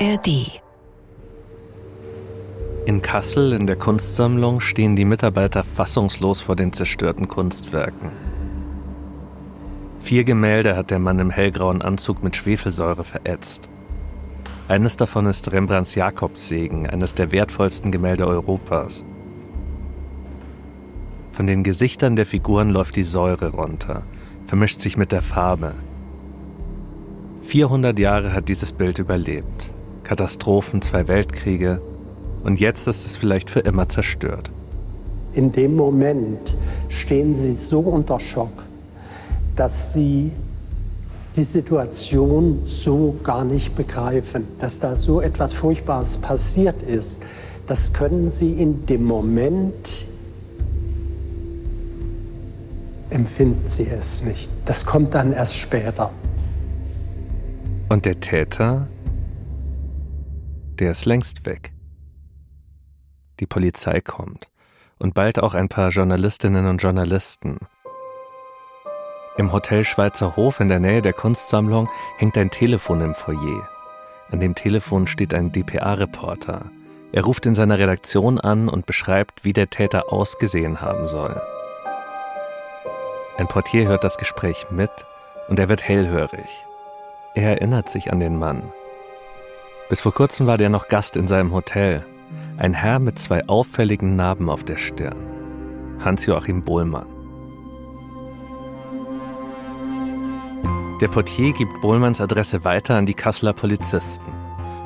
ARD. In Kassel in der Kunstsammlung stehen die Mitarbeiter fassungslos vor den zerstörten Kunstwerken. Vier Gemälde hat der Mann im hellgrauen Anzug mit Schwefelsäure verätzt. Eines davon ist Rembrandts Jakobssegen, eines der wertvollsten Gemälde Europas. Von den Gesichtern der Figuren läuft die Säure runter, vermischt sich mit der Farbe. 400 Jahre hat dieses Bild überlebt. Katastrophen, zwei Weltkriege und jetzt ist es vielleicht für immer zerstört. In dem Moment stehen sie so unter Schock, dass sie die Situation so gar nicht begreifen, dass da so etwas Furchtbares passiert ist. Das können sie in dem Moment empfinden sie es nicht. Das kommt dann erst später. Und der Täter, der ist längst weg. Die Polizei kommt und bald auch ein paar Journalistinnen und Journalisten. Im Hotel Schweizer Hof in der Nähe der Kunstsammlung hängt ein Telefon im Foyer. An dem Telefon steht ein DPA-Reporter. Er ruft in seiner Redaktion an und beschreibt, wie der Täter ausgesehen haben soll. Ein Portier hört das Gespräch mit und er wird hellhörig. Er erinnert sich an den Mann. Bis vor kurzem war der noch Gast in seinem Hotel. Ein Herr mit zwei auffälligen Narben auf der Stirn. Hans-Joachim Bohlmann. Der Portier gibt Bohlmanns Adresse weiter an die Kasseler Polizisten.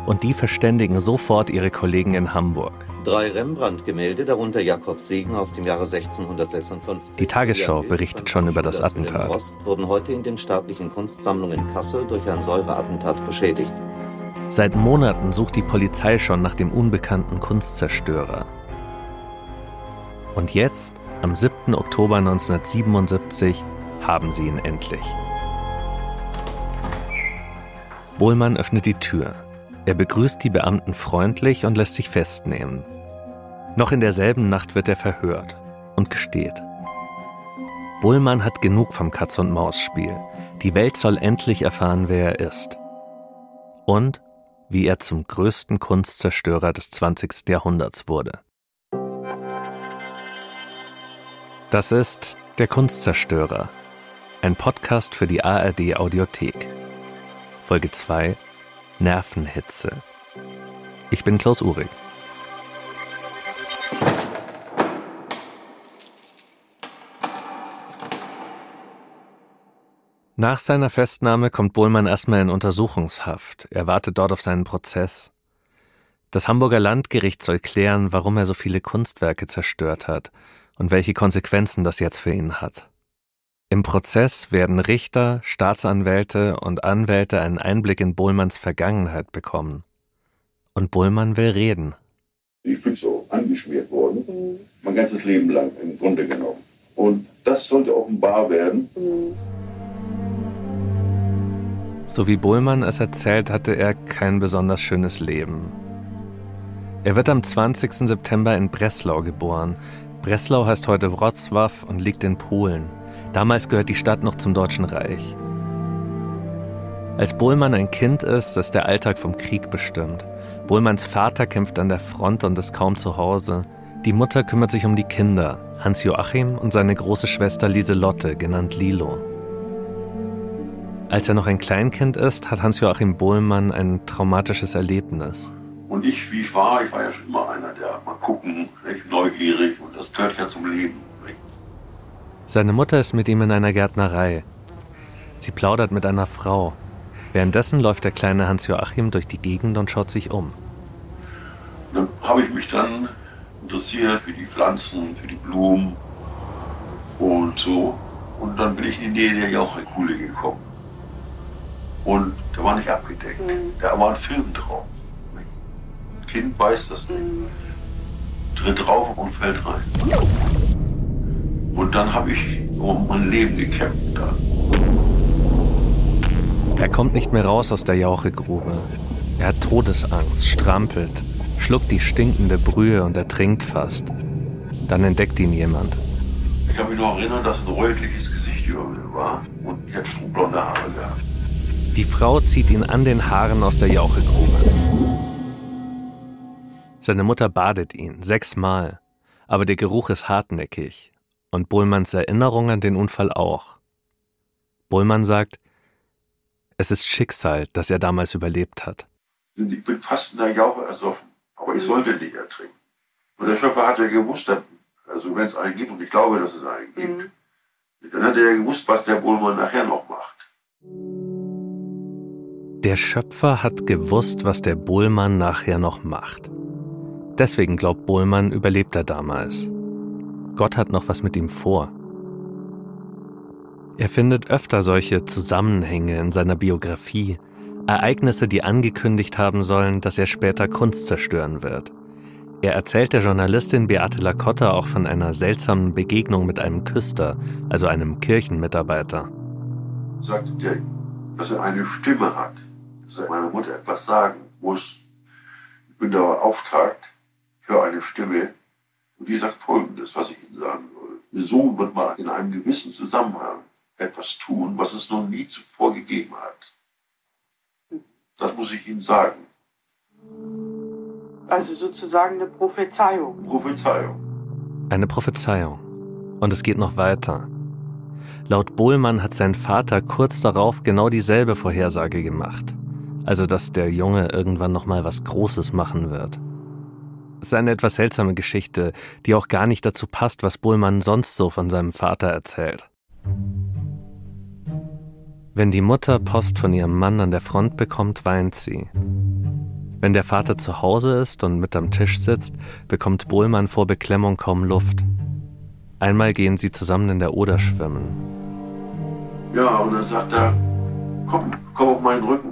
Und die verständigen sofort ihre Kollegen in Hamburg. Drei Rembrandt-Gemälde, darunter Jakobs Segen aus dem Jahre 1656. Die Tagesschau berichtet schon über das Attentat. Wurden heute in den staatlichen Kunstsammlungen Kassel durch ein Säureattentat beschädigt. Seit Monaten sucht die Polizei schon nach dem unbekannten Kunstzerstörer. Und jetzt, am 7. Oktober 1977, haben sie ihn endlich. Bohlmann öffnet die Tür. Er begrüßt die Beamten freundlich und lässt sich festnehmen. Noch in derselben Nacht wird er verhört und gesteht. Bullmann hat genug vom Katz-und-Maus-Spiel. Die Welt soll endlich erfahren, wer er ist. Und wie er zum größten Kunstzerstörer des 20. Jahrhunderts wurde. Das ist Der Kunstzerstörer, ein Podcast für die ARD Audiothek. Folge 2 Nervenhitze. Ich bin Klaus Uhrig. Nach seiner Festnahme kommt Bohlmann erstmal in Untersuchungshaft. Er wartet dort auf seinen Prozess. Das Hamburger Landgericht soll klären, warum er so viele Kunstwerke zerstört hat und welche Konsequenzen das jetzt für ihn hat. Im Prozess werden Richter, Staatsanwälte und Anwälte einen Einblick in Bohlmanns Vergangenheit bekommen. Und Bohlmann will reden. Ich bin so angeschmiert worden, mhm. mein ganzes Leben lang im Grunde genommen. Und das sollte offenbar werden. Mhm. So wie Bohlmann es erzählt, hatte er kein besonders schönes Leben. Er wird am 20. September in Breslau geboren. Breslau heißt heute Wrocław und liegt in Polen. Damals gehört die Stadt noch zum Deutschen Reich. Als Bohlmann ein Kind ist, ist der Alltag vom Krieg bestimmt. Bohlmanns Vater kämpft an der Front und ist kaum zu Hause. Die Mutter kümmert sich um die Kinder, Hans Joachim und seine große Schwester Lieselotte, genannt Lilo. Als er noch ein Kleinkind ist, hat Hans-Joachim Bohlmann ein traumatisches Erlebnis. Und ich, wie ich war, ich war ja schon immer einer, der mal gucken, nicht, neugierig und das gehört ja zum Leben. Nicht? Seine Mutter ist mit ihm in einer Gärtnerei. Sie plaudert mit einer Frau. Währenddessen läuft der kleine Hans-Joachim durch die Gegend und schaut sich um. Dann habe ich mich dann interessiert für die Pflanzen, für die Blumen und so. Und dann bin ich in die Nähe der Jauchekuhle gekommen. Und der war nicht abgedeckt. Mhm. Da war ein Film drauf. Das Kind weiß das nicht. Mhm. Tritt drauf und fällt rein. Und dann habe ich um mein Leben gekämpft. Da. Er kommt nicht mehr raus aus der Jauchegrube. Er hat Todesangst, strampelt, schluckt die stinkende Brühe und ertrinkt fast. Dann entdeckt ihn jemand. Ich kann mich noch erinnern, dass ein rötliches Gesicht über mir war und ich hatte blonde Haare gehabt. Die Frau zieht ihn an den Haaren aus der Jauchegrube. Seine Mutter badet ihn sechsmal, aber der Geruch ist hartnäckig und Bohlmanns Erinnerung an den Unfall auch. Bohlmann sagt, es ist Schicksal, dass er damals überlebt hat. Ich bin fast in der Jauche ersoffen, aber ich sollte nicht ertrinken. Und der Schöpfer hat ja gewusst, also wenn es einen gibt, und ich glaube, dass es einen gibt, mhm. dann hat er ja gewusst, was der Bohlmann nachher noch macht. Der Schöpfer hat gewusst, was der Bohlmann nachher noch macht. Deswegen glaubt Bohlmann, überlebt er damals. Gott hat noch was mit ihm vor. Er findet öfter solche Zusammenhänge in seiner Biografie, Ereignisse, die angekündigt haben sollen, dass er später Kunst zerstören wird. Er erzählt der Journalistin Beate Lacotta auch von einer seltsamen Begegnung mit einem Küster, also einem Kirchenmitarbeiter. Sagte der, dass er eine Stimme hat, meiner Mutter etwas sagen muss. Ich bin da beauftragt für eine Stimme und die sagt Folgendes, was ich Ihnen sagen soll. Ihr Sohn wird mal in einem gewissen Zusammenhang etwas tun, was es noch nie zuvor gegeben hat. Das muss ich Ihnen sagen. Also sozusagen eine Prophezeiung. Prophezeiung. Eine Prophezeiung. Und es geht noch weiter. Laut Bohlmann hat sein Vater kurz darauf genau dieselbe Vorhersage gemacht. Also, dass der Junge irgendwann nochmal was Großes machen wird. Es ist eine etwas seltsame Geschichte, die auch gar nicht dazu passt, was Bohlmann sonst so von seinem Vater erzählt. Wenn die Mutter Post von ihrem Mann an der Front bekommt, weint sie. Wenn der Vater zu Hause ist und mit am Tisch sitzt, bekommt Bohlmann vor Beklemmung kaum Luft. Einmal gehen sie zusammen in der Oder schwimmen. Ja, und dann sagt er, komm, komm auf meinen Rücken.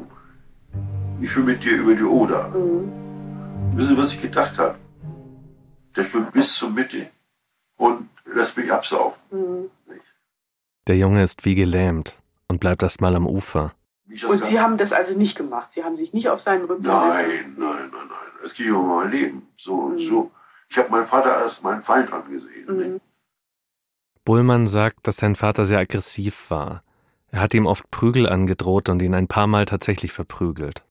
Ich schwimme mit dir über die Oder. Mhm. Wissen Sie, was ich gedacht habe? Der schwimmt bis zur Mitte und lässt mich absaufen. Mhm. Der Junge ist wie gelähmt und bleibt erst mal am Ufer. Und Sie haben das also nicht gemacht? Sie haben sich nicht auf seinen Rücken Nein, nein, nein, nein. Es ging um mein Leben. So mhm. so. Ich habe meinen Vater als meinen Feind angesehen. Mhm. Bullmann sagt, dass sein Vater sehr aggressiv war. Er hat ihm oft Prügel angedroht und ihn ein paar Mal tatsächlich verprügelt.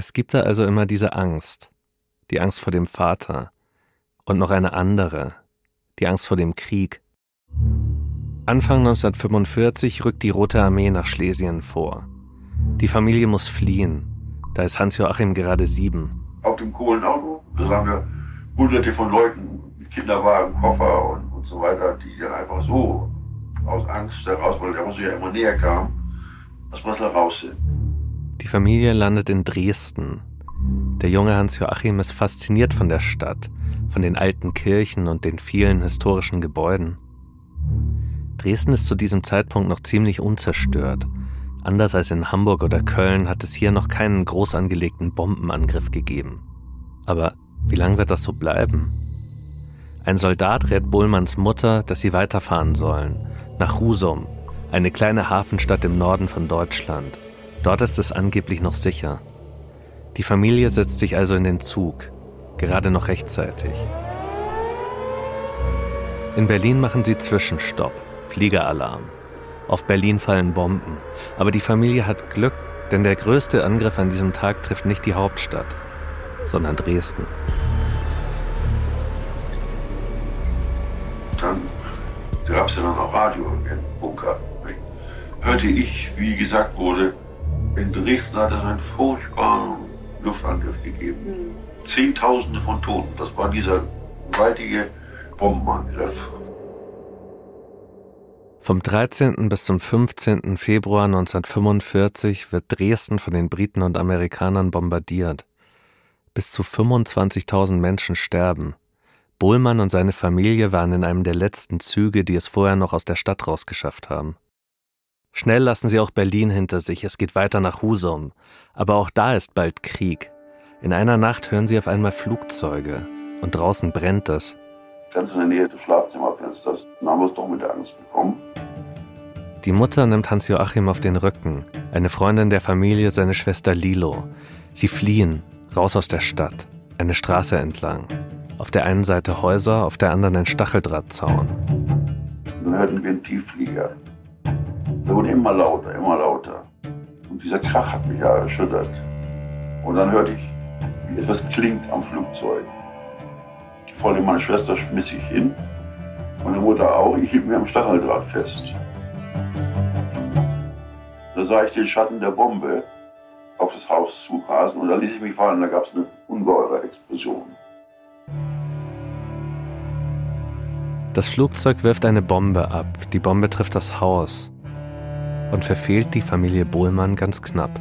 Es gibt da also immer diese Angst. Die Angst vor dem Vater. Und noch eine andere. Die Angst vor dem Krieg. Anfang 1945 rückt die Rote Armee nach Schlesien vor. Die Familie muss fliehen. Da ist Hans-Joachim gerade sieben. Auf dem Kohlenauto, da haben wir hunderte von Leuten mit Kinderwagen, Koffer und, und so weiter, die dann einfach so aus Angst heraus, weil der Russe ja immer näher kam, dass wir da raus sind. Die Familie landet in Dresden. Der junge Hans-Joachim ist fasziniert von der Stadt, von den alten Kirchen und den vielen historischen Gebäuden. Dresden ist zu diesem Zeitpunkt noch ziemlich unzerstört Anders als in Hamburg oder Köln hat es hier noch keinen groß angelegten Bombenangriff gegeben. Aber wie lange wird das so bleiben? Ein Soldat rät Bohlmanns Mutter, dass sie weiterfahren sollen, nach Husum, eine kleine Hafenstadt im Norden von Deutschland. Dort ist es angeblich noch sicher. Die Familie setzt sich also in den Zug, gerade noch rechtzeitig. In Berlin machen sie Zwischenstopp, Fliegeralarm. Auf Berlin fallen Bomben. Aber die Familie hat Glück, denn der größte Angriff an diesem Tag trifft nicht die Hauptstadt, sondern Dresden. Dann gab es ja noch Radio im Bunker. Hörte ich, wie gesagt wurde, in Dresden hat es einen furchtbaren Luftangriff gegeben. Zehntausende von Toten. Das war dieser gewaltige Bombenangriff. Vom 13. bis zum 15. Februar 1945 wird Dresden von den Briten und Amerikanern bombardiert. Bis zu 25.000 Menschen sterben. Bohlmann und seine Familie waren in einem der letzten Züge, die es vorher noch aus der Stadt rausgeschafft haben. Schnell lassen sie auch Berlin hinter sich, es geht weiter nach Husum. Aber auch da ist bald Krieg. In einer Nacht hören sie auf einmal Flugzeuge und draußen brennt es ganz in der Nähe des Schlafzimmerfensters. Dann haben wir es doch mit der Angst bekommen. Die Mutter nimmt Hans-Joachim auf den Rücken, eine Freundin der Familie, seine Schwester Lilo. Sie fliehen, raus aus der Stadt, eine Straße entlang. Auf der einen Seite Häuser, auf der anderen ein Stacheldrahtzaun. Dann hörten wir einen Tiefflieger. Der wurde immer lauter, immer lauter. Und dieser Krach hat mich ja erschüttert. Und dann hörte ich, wie etwas klingt am Flugzeug. Die Freundin meiner Schwester schmiss ich hin. Meine Mutter auch. Ich hielt mir am Stacheldraht fest. Da sah ich den Schatten der Bombe auf das Haus zurasen und da ließ ich mich fallen. Da gab es eine ungeheure Explosion. Das Flugzeug wirft eine Bombe ab. Die Bombe trifft das Haus und verfehlt die Familie Bohlmann ganz knapp.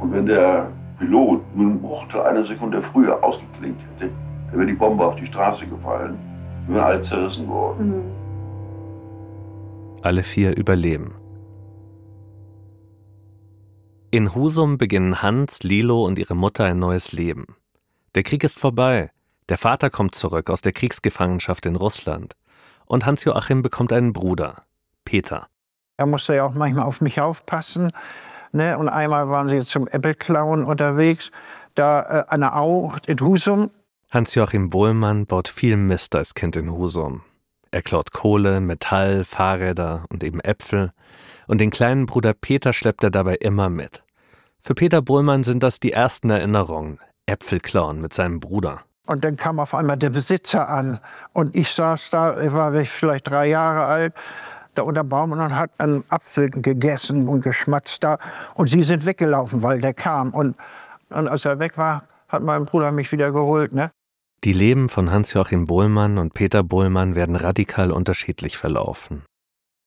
Und wenn der Pilot nur einen Bruchteil einer Sekunde früher ausgeklinkt hätte, dann wäre die Bombe auf die Straße gefallen. Wir wären alle zerrissen worden. Mhm. Alle vier überleben. In Husum beginnen Hans, Lilo und ihre Mutter ein neues Leben. Der Krieg ist vorbei. Der Vater kommt zurück aus der Kriegsgefangenschaft in Russland. Und Hans-Joachim bekommt einen Bruder, Peter. Er musste ja auch manchmal auf mich aufpassen. Ne? Und einmal waren sie zum Äppelklauen unterwegs, da äh, an der Au in Husum. Hans-Joachim Bohlmann baut viel Mist als Kind in Husum. Er klaut Kohle, Metall, Fahrräder und eben Äpfel. Und den kleinen Bruder Peter schleppt er dabei immer mit. Für Peter Bohlmann sind das die ersten Erinnerungen. Äpfel klauen mit seinem Bruder. Und dann kam auf einmal der Besitzer an. Und ich saß da, ich war vielleicht drei Jahre alt, da unter Baum und hat einen Apfel gegessen und geschmatzt da. Und sie sind weggelaufen, weil der kam. Und, und als er weg war, hat mein Bruder mich wieder geholt. Ne? Die Leben von Hans-Joachim Bohlmann und Peter Bohlmann werden radikal unterschiedlich verlaufen.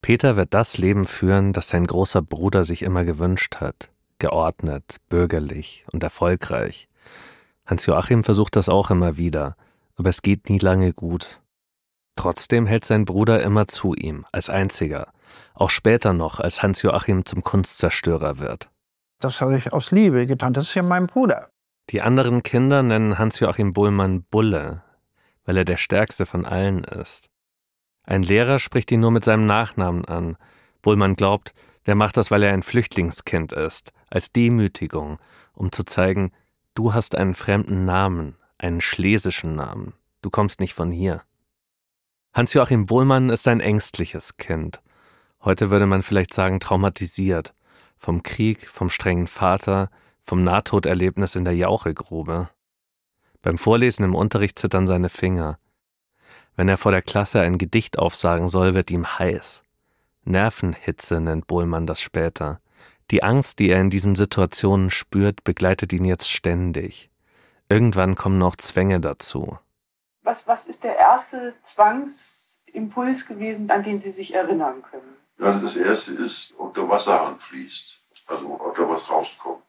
Peter wird das Leben führen, das sein großer Bruder sich immer gewünscht hat. Geordnet, bürgerlich und erfolgreich. Hans-Joachim versucht das auch immer wieder, aber es geht nie lange gut. Trotzdem hält sein Bruder immer zu ihm, als einziger, auch später noch, als Hans-Joachim zum Kunstzerstörer wird. Das habe ich aus Liebe getan, das ist ja mein Bruder. Die anderen Kinder nennen Hans-Joachim Bullmann Bulle, weil er der stärkste von allen ist. Ein Lehrer spricht ihn nur mit seinem Nachnamen an. Bullmann glaubt, der macht das, weil er ein Flüchtlingskind ist, als Demütigung, um zu zeigen, du hast einen fremden Namen, einen schlesischen Namen, du kommst nicht von hier. Hans-Joachim Bohlmann ist ein ängstliches Kind. Heute würde man vielleicht sagen traumatisiert. Vom Krieg, vom strengen Vater, vom Nahtoderlebnis in der Jauchegrube. Beim Vorlesen im Unterricht zittern seine Finger. Wenn er vor der Klasse ein Gedicht aufsagen soll, wird ihm heiß. Nervenhitze nennt Bohlmann das später. Die Angst, die er in diesen Situationen spürt, begleitet ihn jetzt ständig. Irgendwann kommen noch Zwänge dazu was, was ist der erste Zwangsimpuls gewesen, an den Sie sich erinnern können? Ja, das erste ist, ob der Wasserhahn fließt, also ob da was rauskommt.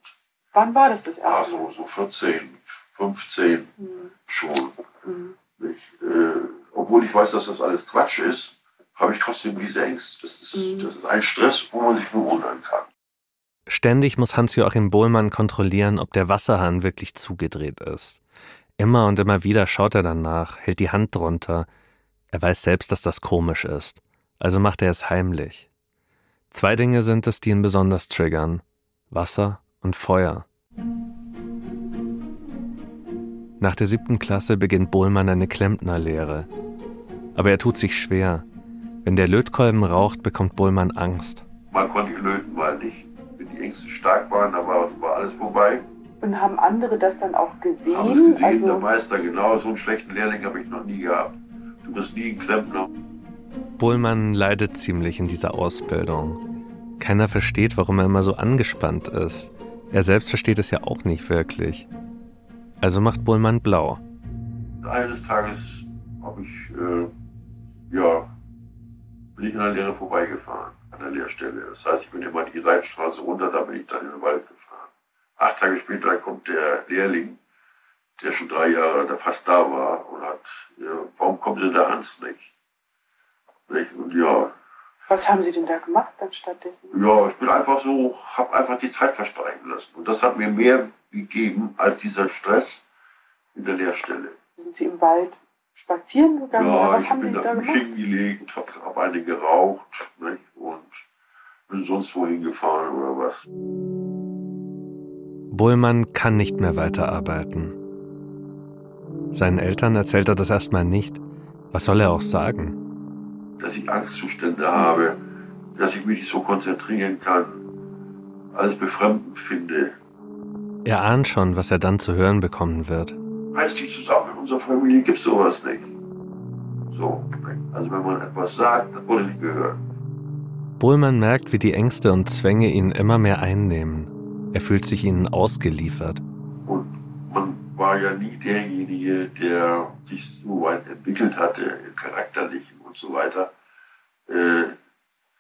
Wann war das das erste? Also so 14, 15 hm. schon. Hm. Ich, äh, obwohl ich weiß, dass das alles Quatsch ist, habe ich trotzdem diese Ängste. Das ist, hm. das ist ein Stress, wo man sich bewundern kann. Ständig muss Hans-Joachim Bohlmann kontrollieren, ob der Wasserhahn wirklich zugedreht ist. Immer und immer wieder schaut er danach, hält die Hand drunter. Er weiß selbst, dass das komisch ist. Also macht er es heimlich. Zwei Dinge sind es, die ihn besonders triggern. Wasser und Feuer. Nach der siebten Klasse beginnt Bohlmann eine Klempnerlehre. Aber er tut sich schwer. Wenn der Lötkolben raucht, bekommt Bohlmann Angst. Man konnte löten, weil nicht. Wenn die Ängste stark waren, dann war, war alles vorbei. Und haben andere das dann auch gesehen? Haben es gesehen, also, der Meister, genau, so einen schlechten Lehrling habe ich noch nie gehabt. Du bist nie ein Klempner. Bohlmann leidet ziemlich in dieser Ausbildung. Keiner versteht, warum er immer so angespannt ist. Er selbst versteht es ja auch nicht wirklich. Also macht Bohlmann blau. Eines Tages habe ich, äh, ja, bin ich an der Lehre vorbeigefahren, an der Lehrstelle. Das heißt, ich bin immer die Leitstraße runter, da bin ich dann in den Wald gefahren. Acht Tage später kommt der Lehrling, der schon drei Jahre da fast da war und hat, ja, warum kommen Sie da Hans nicht? Und ja. Was haben Sie denn da gemacht dann stattdessen? Ja, ich bin einfach so, habe einfach die Zeit verstreichen lassen. Und das hat mir mehr gegeben als dieser Stress in der Lehrstelle. Sind Sie im Wald spazieren gegangen? Ja, was ich haben bin Sie da gemacht? hingelegt, habe hab eine geraucht nicht? und bin sonst wohin gefahren oder was. Bullmann kann nicht mehr weiterarbeiten. Seinen Eltern erzählt er das erstmal nicht. Was soll er auch sagen? Dass ich Angstzustände habe, dass ich mich nicht so konzentrieren kann. als befremdend finde. Er ahnt schon, was er dann zu hören bekommen wird. Heißt die zusammen in unserer Familie gibt es sowas nicht. So, also wenn man etwas sagt, das wurde nicht gehört. Bohlmann merkt, wie die Ängste und Zwänge ihn immer mehr einnehmen. Er fühlt sich ihnen ausgeliefert. Und man war ja nie derjenige, der sich so weit entwickelt hatte, charakterlich und so weiter, äh,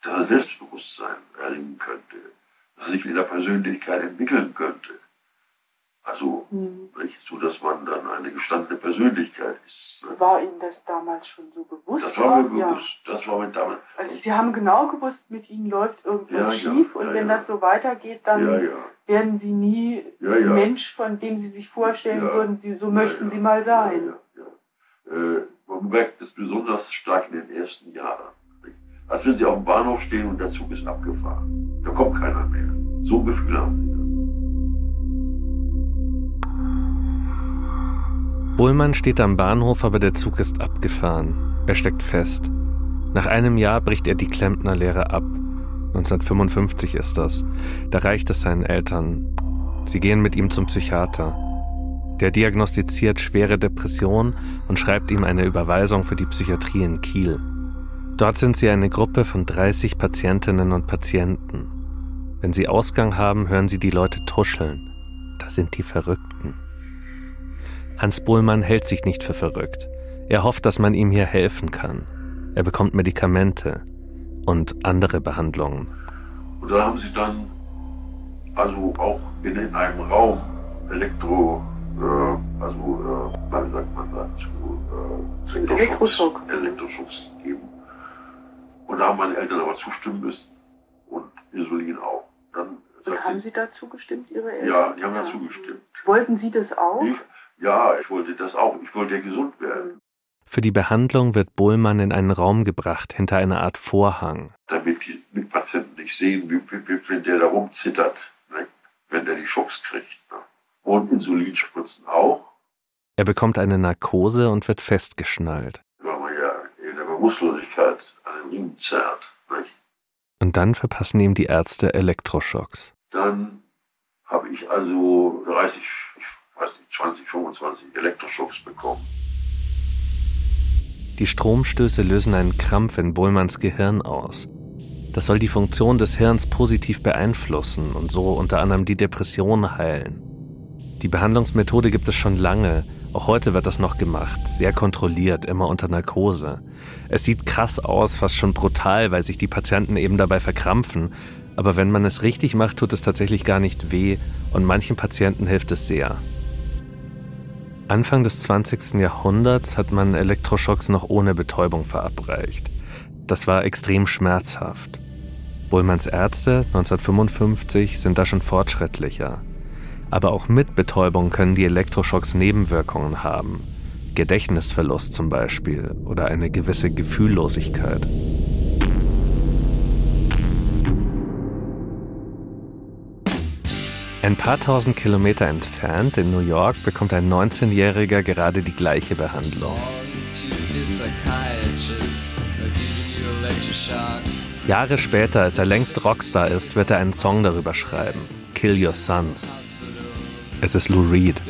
dass er Selbstbewusstsein erringen könnte, dass er sich in der Persönlichkeit entwickeln könnte. Also, mhm. nicht, so dass man dann eine gestandene Persönlichkeit ist. Ne? War Ihnen das damals schon so bewusst? Das war mir bewusst. Ja. Das war mir damals. Also Sie haben genau gewusst, mit Ihnen läuft irgendwas ja, schief ja, und wenn das so weitergeht, dann werden Sie nie ein Mensch, von dem Sie sich vorstellen würden, Sie, so möchten Sie mal sein. Äh, man merkt es besonders stark in den ersten Jahren. Als wenn Sie auf dem Bahnhof stehen und der Zug ist abgefahren. Da kommt keiner mehr. So ein Gefühl haben Sie. Bullmann steht am Bahnhof, aber der Zug ist abgefahren. Er steckt fest. Nach einem Jahr bricht er die Klempnerlehre ab. 1955 ist das. Da reicht es seinen Eltern. Sie gehen mit ihm zum Psychiater. Der diagnostiziert schwere Depression und schreibt ihm eine Überweisung für die Psychiatrie in Kiel. Dort sind sie eine Gruppe von 30 Patientinnen und Patienten. Wenn sie Ausgang haben, hören sie die Leute tuscheln. Da sind die Verrückten. Hans Bohlmann hält sich nicht für verrückt. Er hofft, dass man ihm hier helfen kann. Er bekommt Medikamente und andere Behandlungen. Und da haben sie dann also auch in einem Raum Elektro, äh, also, äh, wie sagt man dazu, äh, Elektroschocks, Elektroschocks gegeben. Und da haben meine Eltern aber zustimmen müssen und Insulin auch. Dann und haben Sie dazu gestimmt, Ihre Eltern? Ja, die haben ja. dazu gestimmt. Wollten Sie das auch? Ich, ja, ich wollte das auch. Ich wollte ja gesund werden. Für die Behandlung wird Bohlmann in einen Raum gebracht, hinter einer Art Vorhang. Damit die Mitpatienten nicht sehen, wie, wie, wenn der da rumzittert, ne? wenn der die Schocks kriegt. Ne? Und Insulinspritzen auch. Er bekommt eine Narkose und wird festgeschnallt. Weil man ja in der Bewusstlosigkeit an den Riemen zerrt. Nicht? Und dann verpassen ihm die Ärzte Elektroschocks. Dann habe ich also 30 weiß nicht, 20, 25 Elektroschocks bekommen. Die Stromstöße lösen einen Krampf in Bohlmanns Gehirn aus. Das soll die Funktion des Hirns positiv beeinflussen und so unter anderem die Depression heilen. Die Behandlungsmethode gibt es schon lange, auch heute wird das noch gemacht, sehr kontrolliert, immer unter Narkose. Es sieht krass aus, fast schon brutal, weil sich die Patienten eben dabei verkrampfen, aber wenn man es richtig macht, tut es tatsächlich gar nicht weh und manchen Patienten hilft es sehr. Anfang des 20. Jahrhunderts hat man Elektroschocks noch ohne Betäubung verabreicht. Das war extrem schmerzhaft. Bohlmanns Ärzte 1955 sind da schon fortschrittlicher. Aber auch mit Betäubung können die Elektroschocks Nebenwirkungen haben. Gedächtnisverlust zum Beispiel oder eine gewisse Gefühllosigkeit. Ein paar tausend Kilometer entfernt in New York bekommt ein 19-Jähriger gerade die gleiche Behandlung. Jahre später, als er längst Rockstar ist, wird er einen Song darüber schreiben. Kill Your Sons. Es ist Lou Reed.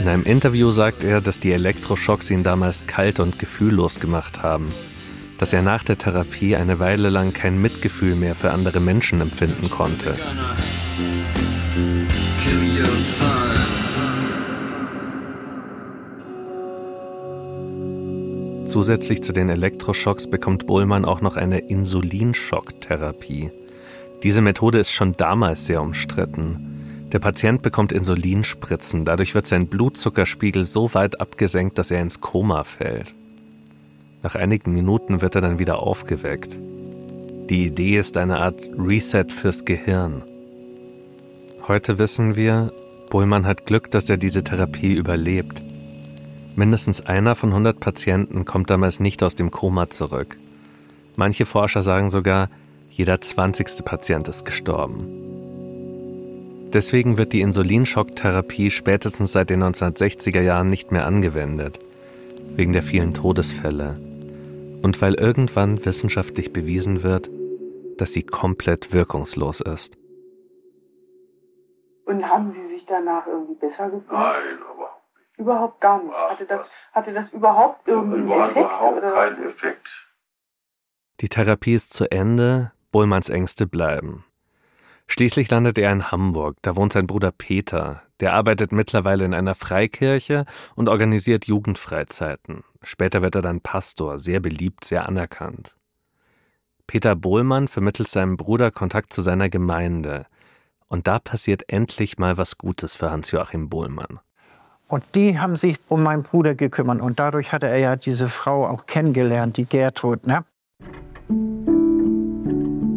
In einem Interview sagt er, dass die Elektroschocks ihn damals kalt und gefühllos gemacht haben. Dass er nach der Therapie eine Weile lang kein Mitgefühl mehr für andere Menschen empfinden konnte. Zusätzlich zu den Elektroschocks bekommt Bohlmann auch noch eine Insulinschocktherapie. Diese Methode ist schon damals sehr umstritten. Der Patient bekommt Insulinspritzen, dadurch wird sein Blutzuckerspiegel so weit abgesenkt, dass er ins Koma fällt. Nach einigen Minuten wird er dann wieder aufgeweckt. Die Idee ist eine Art Reset fürs Gehirn. Heute wissen wir, Bohlmann hat Glück, dass er diese Therapie überlebt. Mindestens einer von 100 Patienten kommt damals nicht aus dem Koma zurück. Manche Forscher sagen sogar, jeder 20. Patient ist gestorben. Deswegen wird die Insulinschocktherapie spätestens seit den 1960er Jahren nicht mehr angewendet, wegen der vielen Todesfälle. Und weil irgendwann wissenschaftlich bewiesen wird, dass sie komplett wirkungslos ist. Und haben Sie sich danach irgendwie besser gefühlt? Nein, aber. Überhaupt gar nicht. Hatte das, hatte das überhaupt irgendeinen Effekt? Überhaupt oder? keinen Effekt. Die Therapie ist zu Ende, Bullmanns Ängste bleiben. Schließlich landet er in Hamburg, da wohnt sein Bruder Peter. Der arbeitet mittlerweile in einer Freikirche und organisiert Jugendfreizeiten. Später wird er dann Pastor, sehr beliebt, sehr anerkannt. Peter Bohlmann vermittelt seinem Bruder Kontakt zu seiner Gemeinde. Und da passiert endlich mal was Gutes für Hans-Joachim Bohlmann. Und die haben sich um meinen Bruder gekümmert. Und dadurch hatte er ja diese Frau auch kennengelernt, die Gertrud. Ne?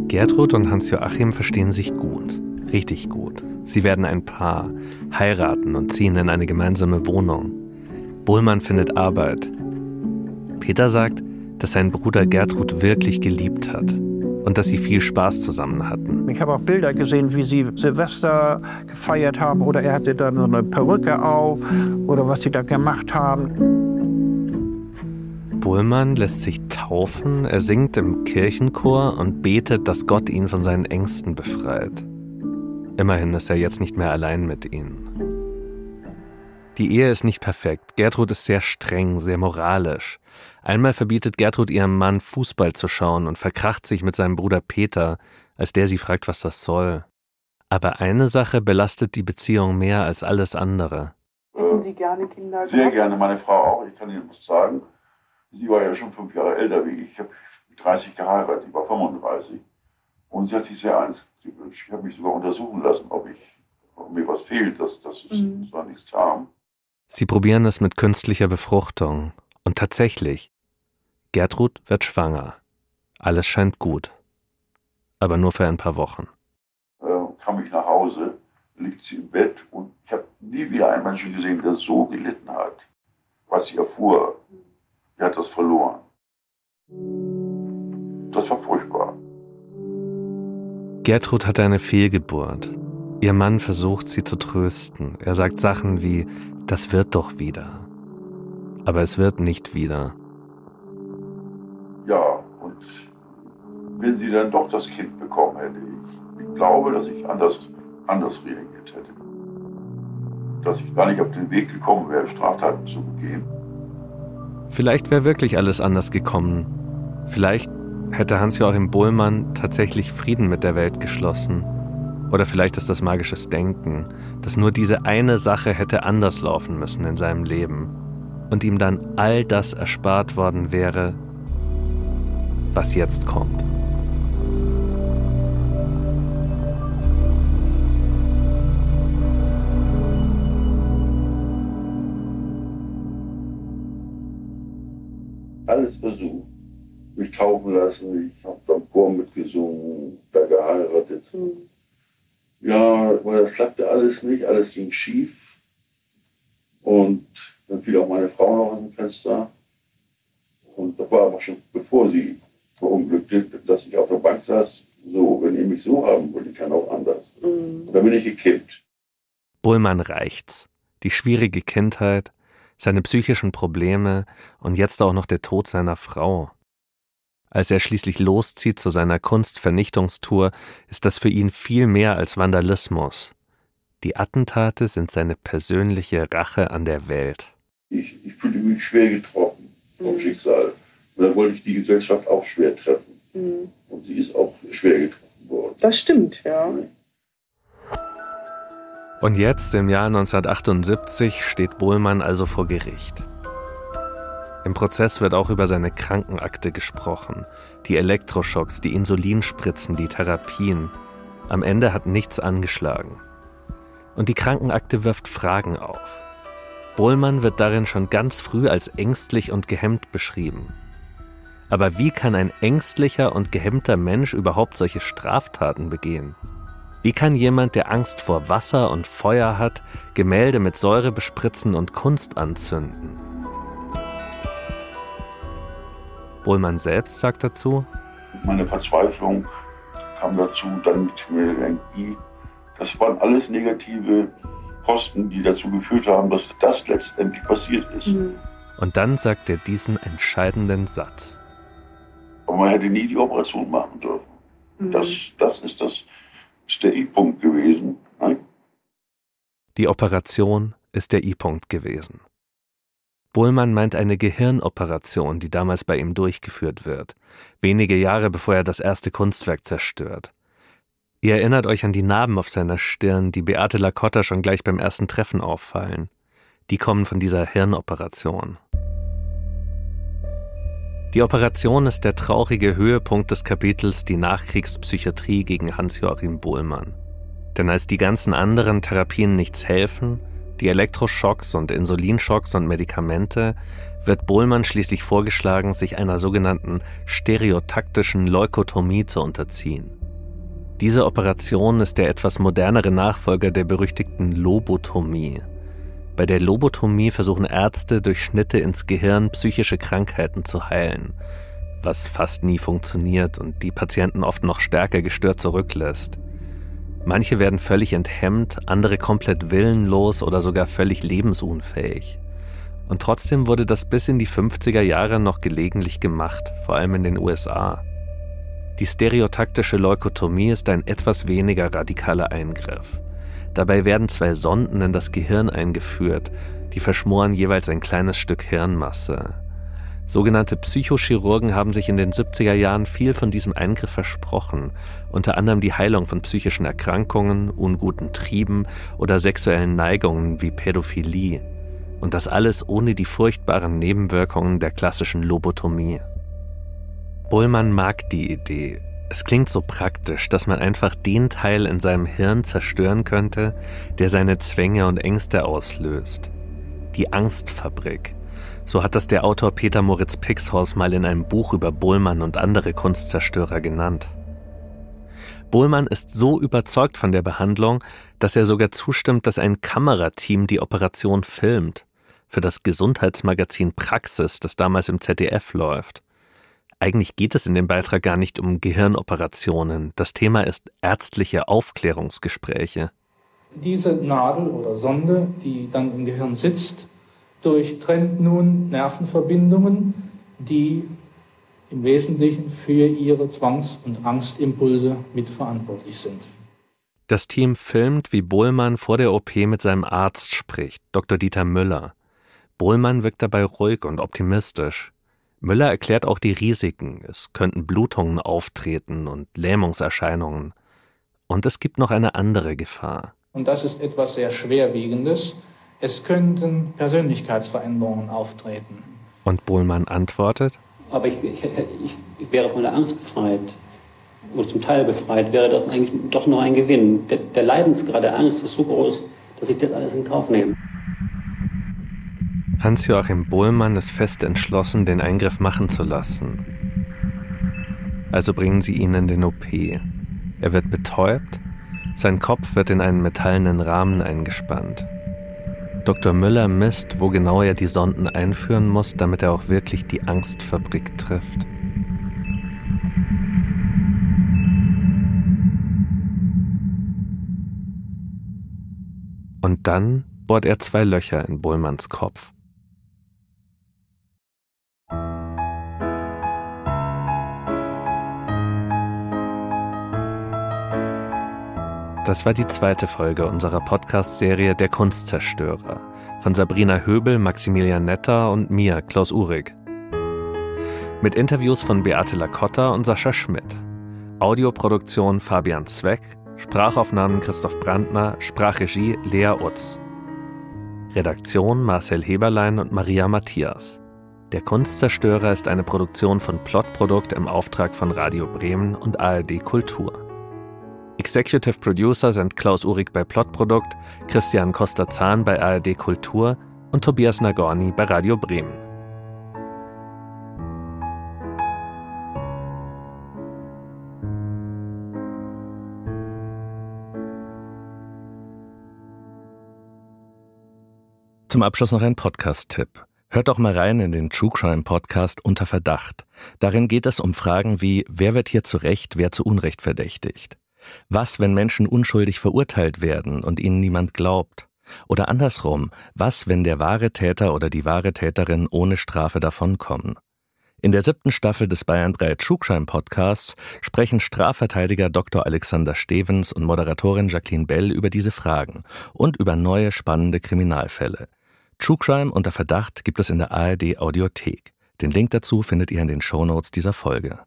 Gertrud und Hans-Joachim verstehen sich gut, richtig gut. Sie werden ein Paar, heiraten und ziehen in eine gemeinsame Wohnung. Bohlmann findet Arbeit. Peter sagt, dass sein Bruder Gertrud wirklich geliebt hat und dass sie viel Spaß zusammen hatten. Ich habe auch Bilder gesehen, wie sie Silvester gefeiert haben oder er hatte dann so eine Perücke auf oder was sie da gemacht haben. Bullmann lässt sich taufen, er singt im Kirchenchor und betet, dass Gott ihn von seinen Ängsten befreit. Immerhin ist er jetzt nicht mehr allein mit ihnen. Die Ehe ist nicht perfekt. Gertrud ist sehr streng, sehr moralisch. Einmal verbietet Gertrud ihrem Mann, Fußball zu schauen und verkracht sich mit seinem Bruder Peter, als der sie fragt, was das soll. Aber eine Sache belastet die Beziehung mehr als alles andere. Hätten Sie gerne Kinder? Sehr gerne, meine Frau auch. Ich kann Ihnen was sagen. Sie war ja schon fünf Jahre älter wie ich. Ich habe 30 geheiratet, ich war 35. Und sie hat sich sehr eins gewünscht. Ich habe mich sogar untersuchen lassen, ob, ich, ob mir was fehlt, dass, dass es mhm. zwar nichts kam. Sie probieren es mit künstlicher Befruchtung. Und tatsächlich, Gertrud wird schwanger. Alles scheint gut. Aber nur für ein paar Wochen. Äh, kam ich nach Hause, liegt sie im Bett und ich habe nie wieder einen Menschen gesehen, der so gelitten hat, was sie erfuhr er hat das verloren. Das war furchtbar. Gertrud hatte eine Fehlgeburt. Ihr Mann versucht sie zu trösten. Er sagt Sachen wie, das wird doch wieder. Aber es wird nicht wieder. Wenn sie dann doch das Kind bekommen hätte, ich, glaube, dass ich anders, anders reagiert hätte. Dass ich gar nicht auf den Weg gekommen wäre, Straftaten zu begehen. Vielleicht wäre wirklich alles anders gekommen. Vielleicht hätte Hans-Joachim Bohlmann tatsächlich Frieden mit der Welt geschlossen. Oder vielleicht ist das magisches Denken, dass nur diese eine Sache hätte anders laufen müssen in seinem Leben und ihm dann all das erspart worden wäre, was jetzt kommt. Alles versucht. Mich taufen lassen, ich habe beim Chor mitgesungen, da geheiratet. Mhm. Ja, aber das klappte alles nicht, alles ging schief. Und dann fiel auch meine Frau noch aus dem Fenster. Und das war aber schon bevor sie verunglückte, dass ich auf der Bank saß. So, wenn ihr mich so haben wollt, ich kann auch anders. Mhm. Da bin ich gekippt. Bullmann reicht's. Die schwierige Kindheit, seine psychischen Probleme und jetzt auch noch der Tod seiner Frau. Als er schließlich loszieht zu seiner Kunstvernichtungstour, ist das für ihn viel mehr als Vandalismus. Die Attentate sind seine persönliche Rache an der Welt. Ich, ich fühlte mich schwer getroffen vom mhm. Schicksal. Und dann wollte ich die Gesellschaft auch schwer treffen. Mhm. Und sie ist auch schwer getroffen worden. Das stimmt, ja. Und jetzt, im Jahr 1978, steht Bohlmann also vor Gericht. Im Prozess wird auch über seine Krankenakte gesprochen, die Elektroschocks, die Insulinspritzen, die Therapien. Am Ende hat nichts angeschlagen. Und die Krankenakte wirft Fragen auf. Bohlmann wird darin schon ganz früh als ängstlich und gehemmt beschrieben. Aber wie kann ein ängstlicher und gehemmter Mensch überhaupt solche Straftaten begehen? Wie kann jemand, der Angst vor Wasser und Feuer hat, Gemälde mit Säure bespritzen und Kunst anzünden? Bohlmann selbst sagt dazu, meine Verzweiflung kam dazu, dann mit Energie. Das waren alles negative Posten, die dazu geführt haben, dass das letztendlich passiert ist. Mhm. Und dann sagt er diesen entscheidenden Satz. Aber man hätte nie die Operation machen dürfen. Mhm. Das, das ist das ist der I-Punkt gewesen. Die Operation ist der I-Punkt gewesen. Bohlmann meint eine Gehirnoperation, die damals bei ihm durchgeführt wird, wenige Jahre bevor er das erste Kunstwerk zerstört. Ihr erinnert euch an die Narben auf seiner Stirn, die Beate Lacotta schon gleich beim ersten Treffen auffallen. Die kommen von dieser Hirnoperation. Die Operation ist der traurige Höhepunkt des Kapitels Die Nachkriegspsychiatrie gegen Hans-Joachim Bohlmann. Denn als die ganzen anderen Therapien nichts helfen, die Elektroschocks und Insulinschocks und Medikamente, wird Bohlmann schließlich vorgeschlagen, sich einer sogenannten stereotaktischen Leukotomie zu unterziehen. Diese Operation ist der etwas modernere Nachfolger der berüchtigten Lobotomie. Bei der Lobotomie versuchen Ärzte durch Schnitte ins Gehirn psychische Krankheiten zu heilen, was fast nie funktioniert und die Patienten oft noch stärker gestört zurücklässt. Manche werden völlig enthemmt, andere komplett willenlos oder sogar völlig lebensunfähig. Und trotzdem wurde das bis in die 50er Jahre noch gelegentlich gemacht, vor allem in den USA. Die stereotaktische Leukotomie ist ein etwas weniger radikaler Eingriff. Dabei werden zwei Sonden in das Gehirn eingeführt, die verschmoren jeweils ein kleines Stück Hirnmasse. Sogenannte Psychochirurgen haben sich in den 70er Jahren viel von diesem Eingriff versprochen, unter anderem die Heilung von psychischen Erkrankungen, unguten Trieben oder sexuellen Neigungen wie Pädophilie. Und das alles ohne die furchtbaren Nebenwirkungen der klassischen Lobotomie. Bohlmann mag die Idee. Es klingt so praktisch, dass man einfach den Teil in seinem Hirn zerstören könnte, der seine Zwänge und Ängste auslöst. Die Angstfabrik so hat das der Autor Peter Moritz Pixhaus mal in einem Buch über Bohlmann und andere Kunstzerstörer genannt. Bohlmann ist so überzeugt von der Behandlung, dass er sogar zustimmt, dass ein Kamerateam die Operation filmt. Für das Gesundheitsmagazin Praxis, das damals im ZDF läuft. Eigentlich geht es in dem Beitrag gar nicht um Gehirnoperationen. Das Thema ist ärztliche Aufklärungsgespräche. Diese Nadel oder Sonde, die dann im Gehirn sitzt, durchtrennt nun Nervenverbindungen, die im Wesentlichen für ihre Zwangs- und Angstimpulse mitverantwortlich sind. Das Team filmt, wie Bohlmann vor der OP mit seinem Arzt spricht, Dr. Dieter Müller. Bohlmann wirkt dabei ruhig und optimistisch. Müller erklärt auch die Risiken. Es könnten Blutungen auftreten und Lähmungserscheinungen. Und es gibt noch eine andere Gefahr. Und das ist etwas sehr Schwerwiegendes, es könnten Persönlichkeitsveränderungen auftreten. Und Bohlmann antwortet? Aber ich, ich, ich wäre von der Angst befreit oder zum Teil befreit, wäre das eigentlich doch nur ein Gewinn. Der, der Leidensgrad der Angst ist so groß, dass ich das alles in Kauf nehme. Hans-Joachim Bohlmann ist fest entschlossen, den Eingriff machen zu lassen. Also bringen sie ihn in den OP. Er wird betäubt, sein Kopf wird in einen metallenen Rahmen eingespannt. Dr. Müller misst, wo genau er die Sonden einführen muss, damit er auch wirklich die Angstfabrik trifft. Und dann bohrt er zwei Löcher in Bohlmanns Kopf. Das war die zweite Folge unserer Podcast-Serie Der Kunstzerstörer von Sabrina Höbel, Maximilian Netter und mir, Klaus Uhrig. Mit Interviews von Beate Lacotta und Sascha Schmidt. Audioproduktion Fabian Zweck, Sprachaufnahmen Christoph Brandner, Sprachregie Lea Utz. Redaktion Marcel Heberlein und Maria Matthias. Der Kunstzerstörer ist eine Produktion von Plotprodukt im Auftrag von Radio Bremen und ARD Kultur. Executive Producer sind Klaus Uhrig bei Plotprodukt, Christian Costa-Zahn bei ARD Kultur und Tobias Nagorny bei Radio Bremen. Zum Abschluss noch ein Podcast-Tipp. Hört doch mal rein in den True Crime Podcast Unter Verdacht. Darin geht es um Fragen wie, wer wird hier zu Recht, wer zu Unrecht verdächtigt? Was, wenn Menschen unschuldig verurteilt werden und ihnen niemand glaubt? Oder andersrum, was, wenn der wahre Täter oder die wahre Täterin ohne Strafe davonkommen? In der siebten Staffel des Bayern 3 True Crime Podcasts sprechen Strafverteidiger Dr. Alexander Stevens und Moderatorin Jacqueline Bell über diese Fragen und über neue spannende Kriminalfälle. True Crime unter Verdacht gibt es in der ARD Audiothek. Den Link dazu findet ihr in den Shownotes dieser Folge.